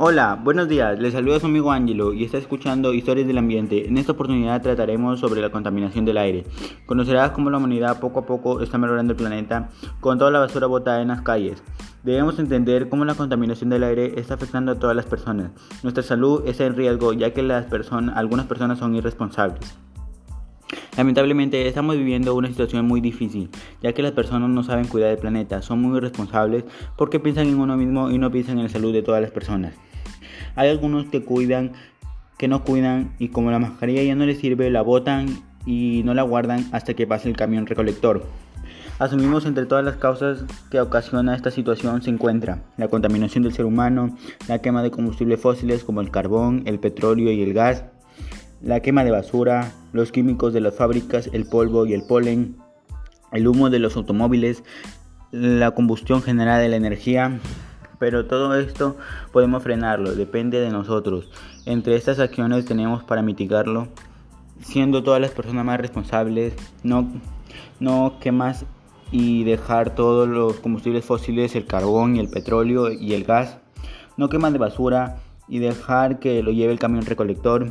Hola, buenos días. Les saluda su amigo Angelo y está escuchando Historias del Ambiente. En esta oportunidad trataremos sobre la contaminación del aire. Conocerás cómo la humanidad poco a poco está mejorando el planeta con toda la basura botada en las calles. Debemos entender cómo la contaminación del aire está afectando a todas las personas. Nuestra salud está en riesgo ya que las personas, algunas personas son irresponsables. Lamentablemente estamos viviendo una situación muy difícil, ya que las personas no saben cuidar del planeta, son muy irresponsables porque piensan en uno mismo y no piensan en la salud de todas las personas. Hay algunos que cuidan, que no cuidan y como la mascarilla ya no les sirve, la botan y no la guardan hasta que pase el camión recolector. Asumimos entre todas las causas que ocasiona esta situación se encuentra la contaminación del ser humano, la quema de combustibles fósiles como el carbón, el petróleo y el gas, la quema de basura, los químicos de las fábricas, el polvo y el polen, el humo de los automóviles, la combustión general de la energía, pero todo esto podemos frenarlo, depende de nosotros. Entre estas acciones tenemos para mitigarlo, siendo todas las personas más responsables, no, no quemas y dejar todos los combustibles fósiles, el carbón y el petróleo y el gas, no quemas de basura y dejar que lo lleve el camión recolector.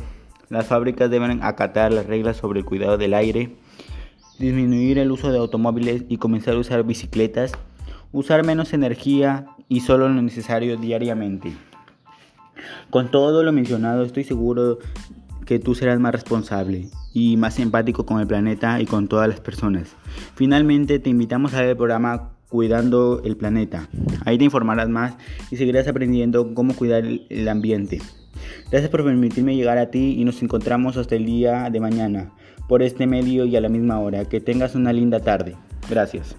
Las fábricas deben acatar las reglas sobre el cuidado del aire, disminuir el uso de automóviles y comenzar a usar bicicletas usar menos energía y solo lo necesario diariamente. Con todo lo mencionado estoy seguro que tú serás más responsable y más empático con el planeta y con todas las personas. Finalmente te invitamos a ver el programa Cuidando el Planeta. Ahí te informarás más y seguirás aprendiendo cómo cuidar el ambiente. Gracias por permitirme llegar a ti y nos encontramos hasta el día de mañana por este medio y a la misma hora. Que tengas una linda tarde. Gracias.